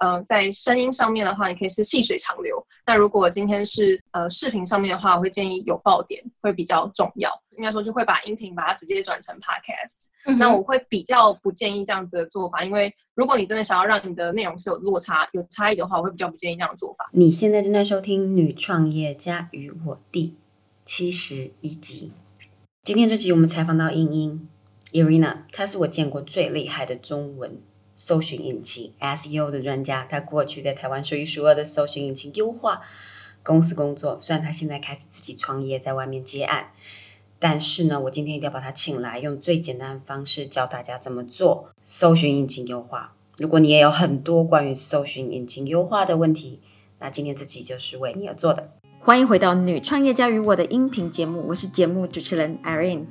呃，在声音上面的话，你可以是细水长流。那如果今天是呃视频上面的话，我会建议有爆点会比较重要。应该说就会把音频把它直接转成 podcast。那我会比较不建议这样子的做法，因为如果你真的想要让你的内容是有落差、有差异的话，我会比较不建议这样的做法。你现在正在收听《女创业家与我》第七十一集。今天这集我们采访到英英 Irina，她是我见过最厉害的中文。搜寻引擎 SEO 的专家，他过去在台湾数一数二的搜寻引擎优化公司工作。虽然他现在开始自己创业，在外面接案，但是呢，我今天一定要把他请来，用最简单的方式教大家怎么做搜寻引擎优化。如果你也有很多关于搜寻引擎优化的问题，那今天这集就是为你而做的。欢迎回到《女创业家与我》的音频节目，我是节目主持人 Irene。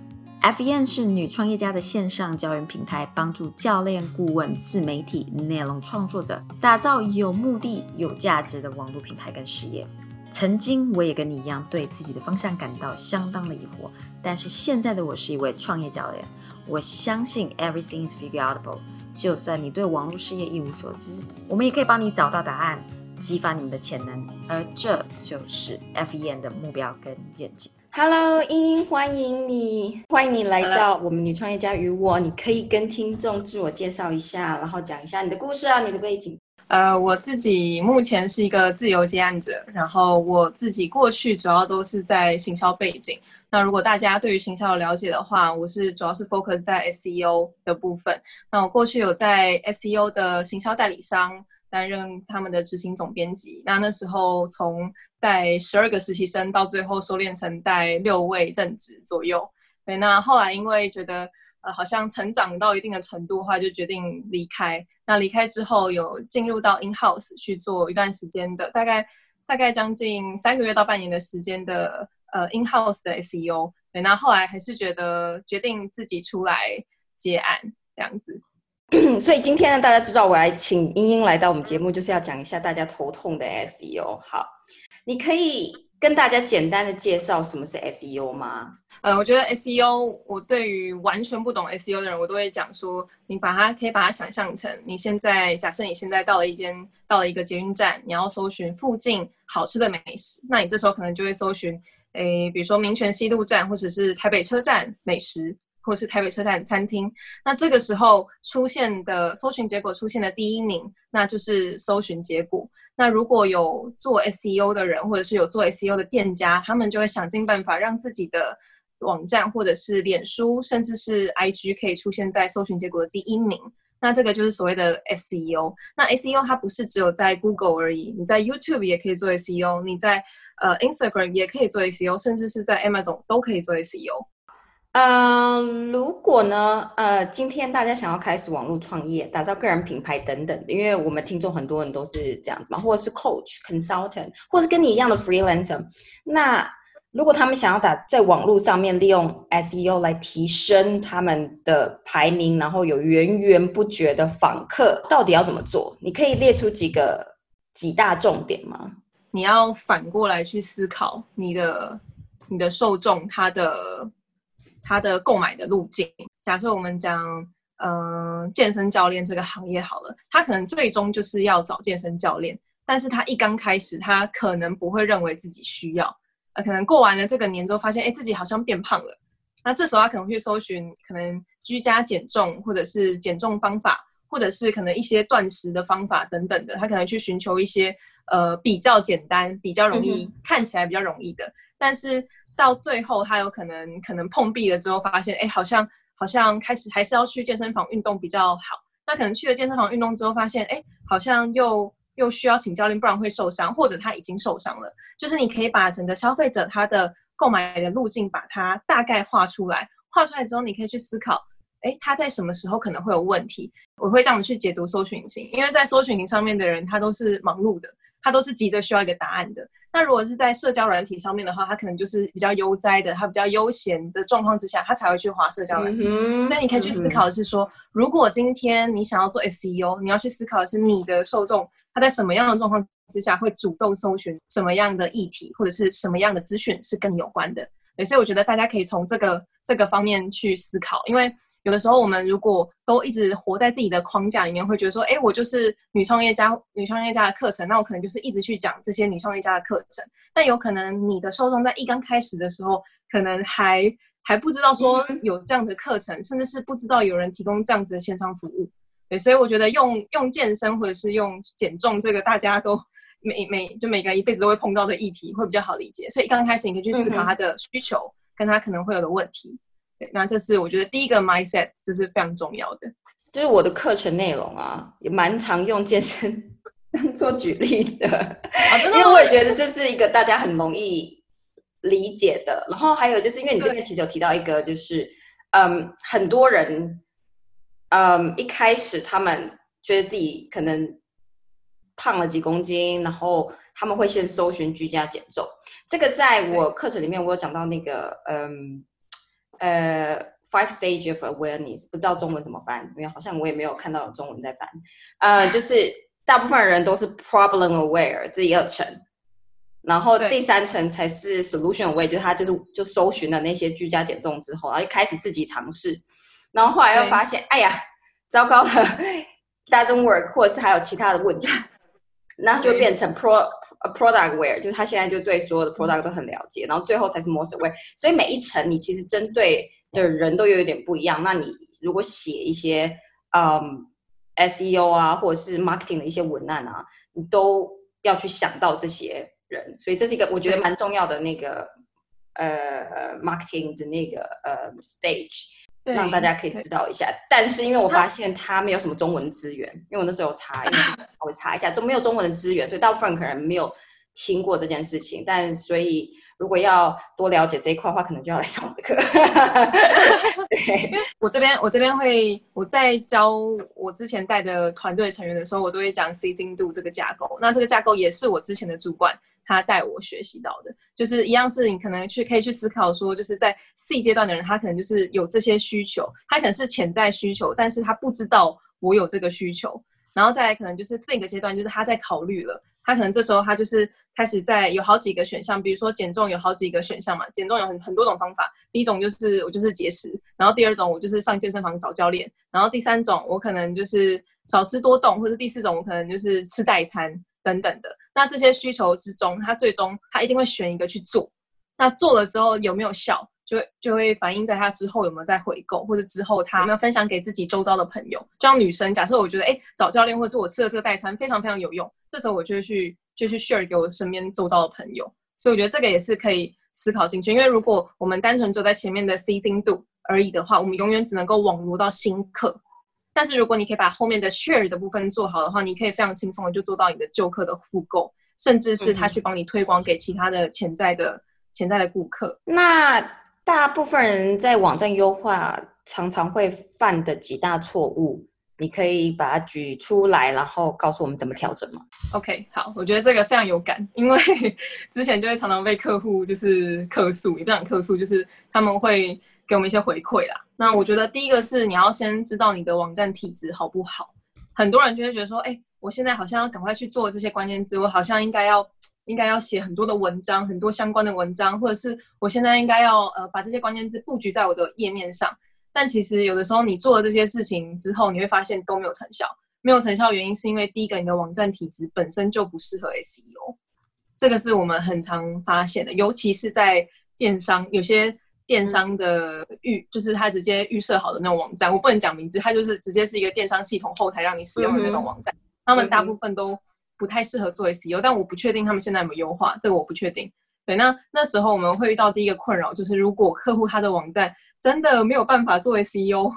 FEN 是女创业家的线上教育平台，帮助教练、顾问、自媒体、内容创作者打造有目的、有价值的网络品牌跟事业。曾经我也跟你一样，对自己的方向感到相当的疑惑，但是现在的我是一位创业教练。我相信 Everything is figureoutable。就算你对网络事业一无所知，我们也可以帮你找到答案，激发你们的潜能。而这就是 FEN 的目标跟愿景。Hello，英英，欢迎你，欢迎你来到我们女创业家与我。你可以跟听众自我介绍一下，然后讲一下你的故事啊，你的背景。呃，我自己目前是一个自由接案者，然后我自己过去主要都是在行销背景。那如果大家对于行销有了解的话，我是主要是 focus 在 SEO 的部分。那我过去有在 SEO 的行销代理商。担任他们的执行总编辑，那那时候从带十二个实习生到最后收敛成带六位正职左右。对，那后来因为觉得呃好像成长到一定的程度的话，就决定离开。那离开之后有进入到 in house 去做一段时间的，大概大概将近三个月到半年的时间的呃 in house 的 SEO。对，那后来还是觉得决定自己出来接案这样子。所以今天呢，大家知道我来请英英来到我们节目，就是要讲一下大家头痛的 SEO。好，你可以跟大家简单的介绍什么是 SEO 吗？呃，我觉得 SEO，我对于完全不懂 SEO 的人，我都会讲说，你把它可以把它想象成，你现在假设你现在到了一间到了一个捷运站，你要搜寻附近好吃的美食，那你这时候可能就会搜寻，诶，比如说民权西路站或者是台北车站美食。或是台北车站餐厅，那这个时候出现的搜寻结果出现的第一名，那就是搜寻结果。那如果有做 SEO 的人，或者是有做 SEO 的店家，他们就会想尽办法让自己的网站，或者是脸书，甚至是 IG 可以出现在搜寻结果的第一名。那这个就是所谓的 SEO。那 SEO 它不是只有在 Google 而已，你在 YouTube 也可以做 SEO，你在呃 Instagram 也可以做 SEO，甚至是在 Amazon 都可以做 SEO。嗯，如果呢，呃，今天大家想要开始网络创业，打造个人品牌等等，因为我们听众很多人都是这样嘛，或者是 coach、consultant，或是跟你一样的 freelancer，那如果他们想要打在网络上面利用 SEO 来提升他们的排名，然后有源源不绝的访客，到底要怎么做？你可以列出几个几大重点吗？你要反过来去思考你的你的受众他的。他的购买的路径，假设我们讲，嗯，健身教练这个行业好了，他可能最终就是要找健身教练，但是他一刚开始，他可能不会认为自己需要，呃，可能过完了这个年之后，发现，哎，自己好像变胖了，那这时候他可能会搜寻可能居家减重，或者是减重方法，或者是可能一些断食的方法等等的，他可能去寻求一些，呃，比较简单、比较容易看起来比较容易的，但是。到最后，他有可能可能碰壁了之后，发现哎，好像好像开始还是要去健身房运动比较好。那可能去了健身房运动之后，发现哎，好像又又需要请教练，不然会受伤，或者他已经受伤了。就是你可以把整个消费者他的购买的路径，把它大概画出来。画出来之后，你可以去思考，哎，他在什么时候可能会有问题？我会这样子去解读搜寻引擎，因为在搜寻引擎上面的人，他都是忙碌的。他都是急着需要一个答案的。那如果是在社交软体上面的话，他可能就是比较悠哉的，他比较悠闲的状况之下，他才会去划社交软体。那你可以去思考的是说，如果今天你想要做 SEO，你要去思考的是你的受众他在什么样的状况之下会主动搜寻什么样的议题或者是什么样的资讯是跟你有关的。对，所以我觉得大家可以从这个这个方面去思考，因为有的时候我们如果都一直活在自己的框架里面，会觉得说，哎，我就是女创业家，女创业家的课程，那我可能就是一直去讲这些女创业家的课程，但有可能你的受众在一刚开始的时候，可能还还不知道说有这样的课程，甚至是不知道有人提供这样子的线上服务。对，所以我觉得用用健身或者是用减重这个大家都。每每就每个人一辈子都会碰到的议题会比较好理解，所以刚开始你可以去思考他的需求跟他可能会有的问题。对，那这是我觉得第一个 mindset，这是非常重要的。就是我的课程内容啊，也蛮常用健身 做举例的，因为我也觉得这是一个大家很容易理解的。然后还有就是因为你这边其实有提到一个，就是嗯，很多人嗯一开始他们觉得自己可能。胖了几公斤，然后他们会先搜寻居家减重。这个在我课程里面，我有讲到那个，嗯，呃，five stage of awareness，不知道中文怎么翻，因为好像我也没有看到有中文在翻。呃，就是大部分人都是 problem aware 第二层，然后第三层才是 solution aware，就是他就是就搜寻了那些居家减重之后，然后开始自己尝试，然后后来又发现，哎呀，糟糕了，doesn't work，或者是还有其他的问题。那就变成 pro product aware，就是他现在就对所有的 product 都很了解，然后最后才是 most aware。所以每一层你其实针对的人都有一点不一样。那你如果写一些嗯 SEO 啊，或者是 marketing 的一些文案啊，你都要去想到这些人。所以这是一个我觉得蛮重要的那个呃 marketing 的那个呃 stage。让大家可以知道一下，但是因为我发现它没有什么中文资源，因为我那时候查，我查一下，就没有中文的资源，所以大部分人可能没有听过这件事情。但所以如果要多了解这一块的话，可能就要来上我的课。对，我这边我这边会我在教我之前带的团队成员的时候，我都会讲 C C Do 这个架构。那这个架构也是我之前的主管。他带我学习到的，就是一样是你可能去可以去思考说，就是在 C 阶段的人，他可能就是有这些需求，他可能是潜在需求，但是他不知道我有这个需求。然后再来可能就是另一个阶段，就是他在考虑了，他可能这时候他就是开始在有好几个选项，比如说减重有好几个选项嘛，减重有很很多种方法。第一种就是我就是节食，然后第二种我就是上健身房找教练，然后第三种我可能就是少吃多动，或者第四种我可能就是吃代餐。等等的，那这些需求之中，他最终他一定会选一个去做。那做了之后有没有效，就就会反映在他之后有没有再回购，或者之后他有没有分享给自己周遭的朋友。就像女生，假设我觉得哎找教练，或者是我吃了这个代餐非常非常有用，这时候我就会去就去 share 给我身边周遭的朋友。所以我觉得这个也是可以思考进去，因为如果我们单纯走在前面的 C 精度而已的话，我们永远只能够网罗到新客。但是如果你可以把后面的 share 的部分做好的话，你可以非常轻松的就做到你的旧客的复购，甚至是他去帮你推广给其他的潜在的潜在的顾客。那大部分人在网站优化常常会犯的几大错误，你可以把它举出来，然后告诉我们怎么调整吗？OK，好，我觉得这个非常有感，因为 之前就会常常被客户就是客诉，也不想客诉，就是他们会。给我们一些回馈啦。那我觉得第一个是你要先知道你的网站体质好不好。很多人就会觉得说，哎，我现在好像要赶快去做这些关键字，我好像应该要 应该要写很多的文章，很多相关的文章，或者是我现在应该要呃把这些关键字布局在我的页面上。但其实有的时候你做了这些事情之后，你会发现都没有成效。没有成效原因是因为第一个你的网站体质本身就不适合 SEO，这个是我们很常发现的，尤其是在电商有些。电商的预就是它直接预设好的那种网站，我不能讲名字，它就是直接是一个电商系统后台让你使用的那种网站。他们大部分都不太适合做 SEO，但我不确定他们现在有没有优化，这个我不确定。对，那那时候我们会遇到第一个困扰，就是如果客户他的网站真的没有办法做 SEO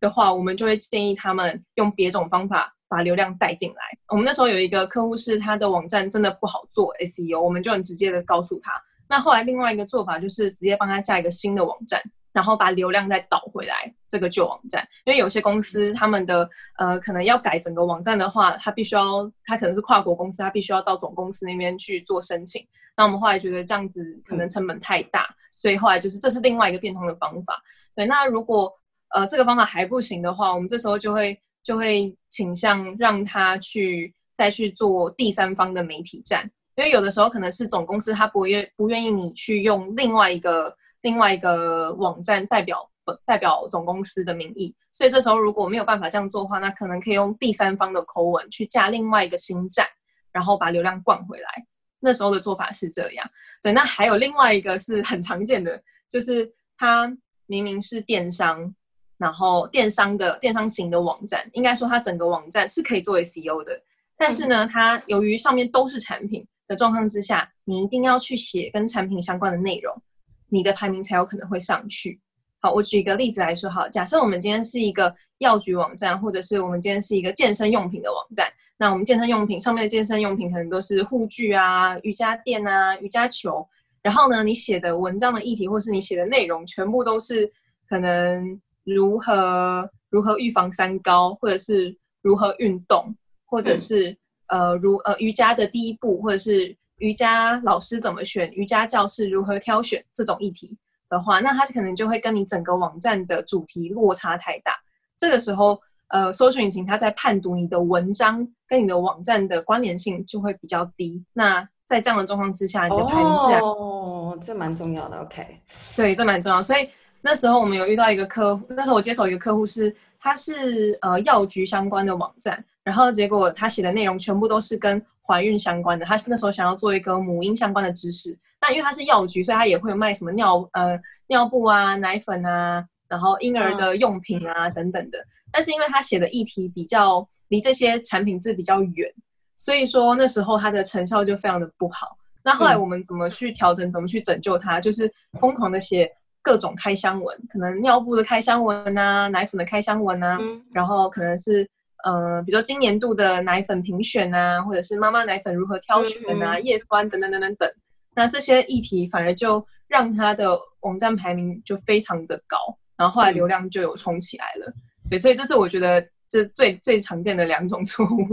的话，我们就会建议他们用别种方法把流量带进来。我们那时候有一个客户是他的网站真的不好做 SEO，我们就很直接的告诉他。那后来另外一个做法就是直接帮他架一个新的网站，然后把流量再导回来这个旧网站。因为有些公司他们的呃可能要改整个网站的话，他必须要他可能是跨国公司，他必须要到总公司那边去做申请。那我们后来觉得这样子可能成本太大，所以后来就是这是另外一个变通的方法。对，那如果呃这个方法还不行的话，我们这时候就会就会倾向让他去再去做第三方的媒体站。因为有的时候可能是总公司他不愿不愿意你去用另外一个另外一个网站代表代表总公司的名义，所以这时候如果没有办法这样做的话，那可能可以用第三方的口吻去加另外一个新站，然后把流量灌回来。那时候的做法是这样。对，那还有另外一个是很常见的，就是它明明是电商，然后电商的电商型的网站，应该说它整个网站是可以作为 CEO 的，但是呢，它由于上面都是产品。的状况之下，你一定要去写跟产品相关的内容，你的排名才有可能会上去。好，我举一个例子来说，好，假设我们今天是一个药局网站，或者是我们今天是一个健身用品的网站，那我们健身用品上面的健身用品可能都是护具啊、瑜伽垫啊、瑜伽球，然后呢，你写的文章的议题或是你写的内容，全部都是可能如何如何预防三高，或者是如何运动，或者是。呃，如呃瑜伽的第一步，或者是瑜伽老师怎么选，瑜伽教室如何挑选这种议题的话，那它可能就会跟你整个网站的主题落差太大。这个时候，呃，搜索引擎它在判读你的文章跟你的网站的关联性就会比较低。那在这样的状况之下，你的排名自然哦，这蛮重要的。OK，对，这蛮重要。所以那时候我们有遇到一个客户，那时候我接手一个客户是，他是呃药局相关的网站。然后结果他写的内容全部都是跟怀孕相关的，他那时候想要做一个母婴相关的知识。那因为他是药局，所以他也会卖什么尿呃尿布啊、奶粉啊，然后婴儿的用品啊等等的。但是因为他写的议题比较离这些产品字比较远，所以说那时候他的成效就非常的不好。那后来我们怎么去调整，怎么去拯救他？就是疯狂的写各种开箱文，可能尿布的开箱文啊，奶粉的开箱文啊，然后可能是。呃，比如说今年度的奶粉评选啊，或者是妈妈奶粉如何挑选啊，叶酸等等等等等，那这些议题反而就让它的网站排名就非常的高，然后后来流量就有冲起来了。对，所以这是我觉得这最最常见的两种错误。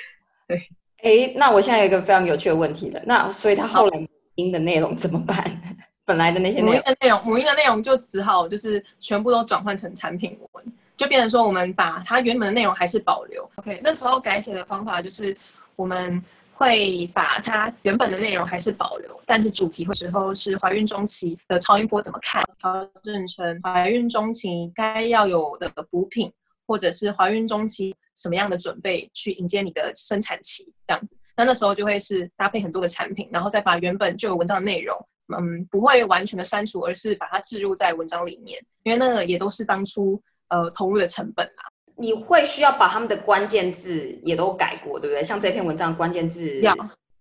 对，哎，那我现在有一个非常有趣的问题了，那所以他后来母婴的内容怎么办？本来的那些母婴的内容，母婴的内容就只好就是全部都转换成产品文。就变成说，我们把它原本的内容还是保留。OK，那时候改写的方法就是，我们会把它原本的内容还是保留，但是主题或时候是怀孕中期的超音波怎么看，调整成怀孕中期该要有的补品，或者是怀孕中期什么样的准备去迎接你的生产期这样子。那那时候就会是搭配很多的产品，然后再把原本就有文章的内容，嗯，不会完全的删除，而是把它置入在文章里面，因为那个也都是当初。呃，投入的成本啦，你会需要把他们的关键字也都改过，对不对？像这篇文章关键字要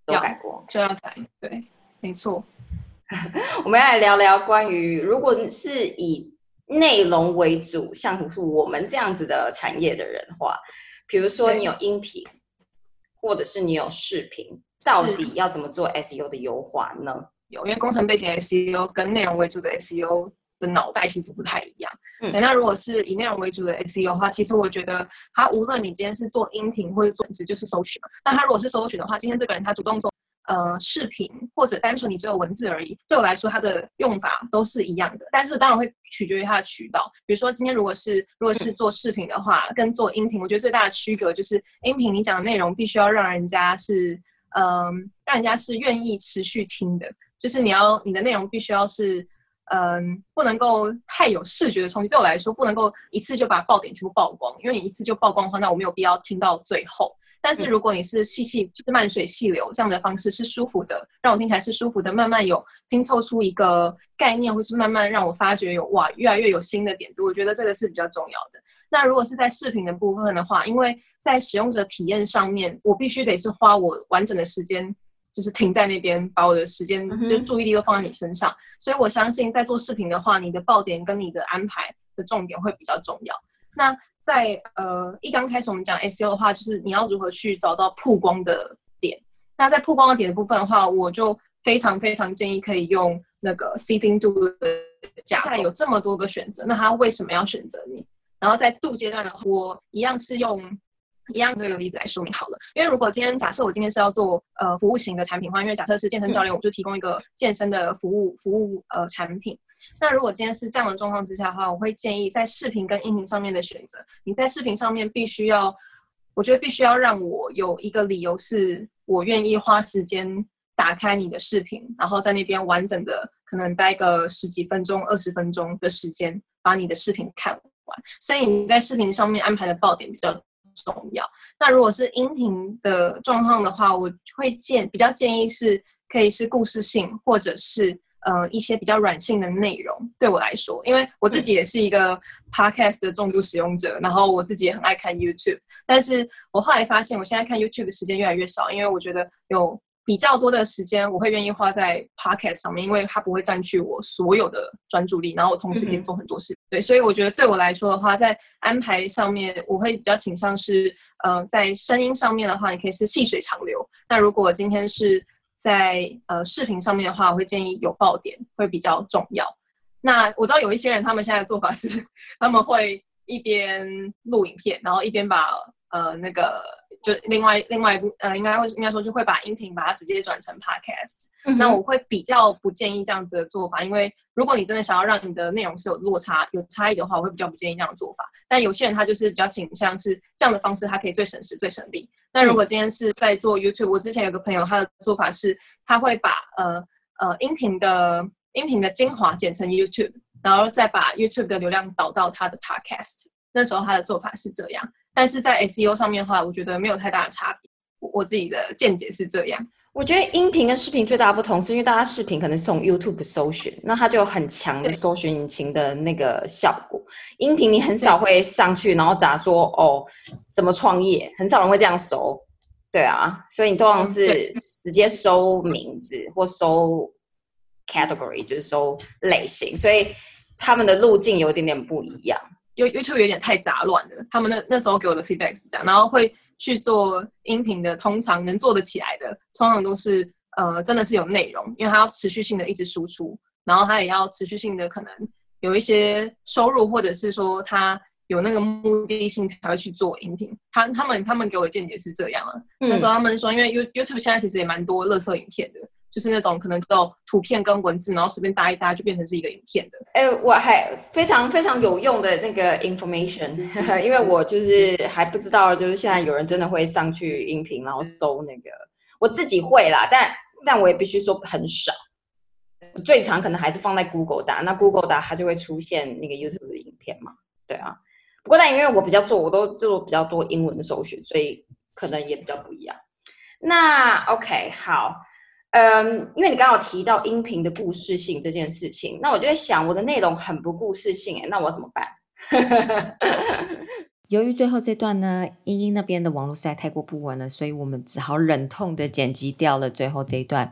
都改过，就要改，对，没错。我们要来聊聊关于，如果是以内容为主，像是我们这样子的产业的人的话，比如说你有音频，或者是你有视频，到底要怎么做 SEO 的优化呢？有，因为工程背景 SEO 跟内容为主的 SEO。的脑袋其实不太一样。嗯，那如果是以内容为主的 SEO 的话，其实我觉得他无论你今天是做音频或者做文字，就是搜寻嘛。那他如果是搜寻的话，今天这个人他主动做呃视频，或者单纯你只有文字而已，对我来说他的用法都是一样的。但是当然会取决于他的渠道。比如说今天如果是如果是做视频的话，跟做音频，我觉得最大的区隔就是音频你讲的内容必须要让人家是嗯让人家是愿意持续听的，就是你要你的内容必须要是。嗯，不能够太有视觉的冲击。对我来说，不能够一次就把爆点全部曝光，因为你一次就曝光的话，那我没有必要听到最后。但是如果你是细细就是慢水细流这样的方式是舒服的，让我听起来是舒服的，慢慢有拼凑出一个概念，或是慢慢让我发觉有哇越来越有新的点子，我觉得这个是比较重要的。那如果是在视频的部分的话，因为在使用者体验上面，我必须得是花我完整的时间。就是停在那边，把我的时间就注意力都放在你身上，所以我相信在做视频的话，你的爆点跟你的安排的重点会比较重要。那在呃一刚开始我们讲 SEO 的话，就是你要如何去找到曝光的点。那在曝光的点的部分的话，我就非常非常建议可以用那个 Seeding Do 的假。现在有这么多个选择，那他为什么要选择你？然后在度阶段的话，我一样是用。一样这个例子来说明好了，因为如果今天假设我今天是要做呃服务型的产品话，因为假设是健身教练，我就提供一个健身的服务服务呃产品。那如果今天是这样的状况之下的话，我会建议在视频跟音频上面的选择，你在视频上面必须要，我觉得必须要让我有一个理由是我愿意花时间打开你的视频，然后在那边完整的可能待个十几分钟、二十分钟的时间，把你的视频看完。所以你在视频上面安排的爆点比较重要。那如果是音频的状况的话，我会建比较建议是可以是故事性，或者是。呃，一些比较软性的内容对我来说，因为我自己也是一个 podcast 的重度使用者，然后我自己也很爱看 YouTube，但是我后来发现，我现在看 YouTube 的时间越来越少，因为我觉得有比较多的时间，我会愿意花在 podcast 上面，因为它不会占据我所有的专注力，然后我同时可以做很多事。对，所以我觉得对我来说的话，在安排上面，我会比较倾向是，呃，在声音上面的话，你可以是细水长流。那如果今天是在呃视频上面的话，我会建议有爆点会比较重要。那我知道有一些人，他们现在的做法是，他们会一边录影片，然后一边把呃那个就另外另外一部呃应该会应该说就会把音频把它直接转成 podcast。那我会比较不建议这样子的做法，因为如果你真的想要让你的内容是有落差有差异的话，我会比较不建议这样的做法。但有些人他就是比较倾向是这样的方式，他可以最省时最省力。那如果今天是在做 YouTube，我之前有个朋友，他的做法是，他会把呃呃音频的音频的精华剪成 YouTube，然后再把 YouTube 的流量导到他的 Podcast。那时候他的做法是这样，但是在 SEO 上面的话，我觉得没有太大的差别。我自己的见解是这样。我觉得音频跟视频最大的不同，是因为大家视频可能是从 YouTube 搜寻，那它就有很强的搜寻引擎的那个效果。音频你很少会上去，然后打说哦怎么创业，很少人会这样搜，对啊，所以你通常是直接搜名字或搜 category，就是搜类型，所以他们的路径有一点点不一样。因为 YouTube 有点太杂乱了，他们那那时候给我的 feedback 是这样，然后会。去做音频的，通常能做得起来的，通常都是呃，真的是有内容，因为它要持续性的一直输出，然后它也要持续性的可能有一些收入，或者是说它有那个目的性才会去做音频。他他们他们给我的见解是这样啊，那时候他们说，因为 You YouTube 现在其实也蛮多乐色影片的。就是那种可能只有图片跟文字，然后随便搭一搭就变成是一个影片的。哎，我还非常非常有用的那个 information，因为我就是还不知道，就是现在有人真的会上去音频，然后搜那个，我自己会啦，但但我也必须说很少，最常可能还是放在 Google 打，那 Google 打它就会出现那个 YouTube 的影片嘛，对啊。不过但因为我比较做，我都做比较多英文的搜寻，所以可能也比较不一样。那 OK 好。嗯，因为你刚好提到音频的故事性这件事情，那我就在想，我的内容很不故事性，哎，那我怎么办？由于最后这段呢，英英那边的网络实在太过不稳了，所以我们只好忍痛的剪辑掉了最后这一段。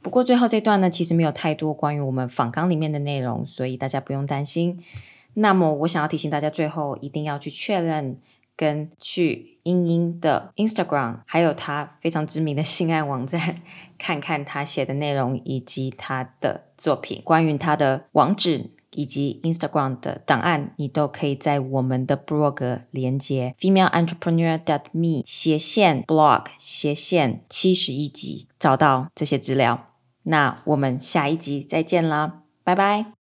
不过最后这段呢，其实没有太多关于我们访纲里面的内容，所以大家不用担心。那么我想要提醒大家，最后一定要去确认。跟去英英的 Instagram，还有他非常知名的性爱网站，看看他写的内容以及他的作品。关于他的网址以及 Instagram 的档案，你都可以在我们的 blog 连接 female entrepreneur dot me 斜线 blog 斜线七十一集找到这些资料。那我们下一集再见啦，拜拜。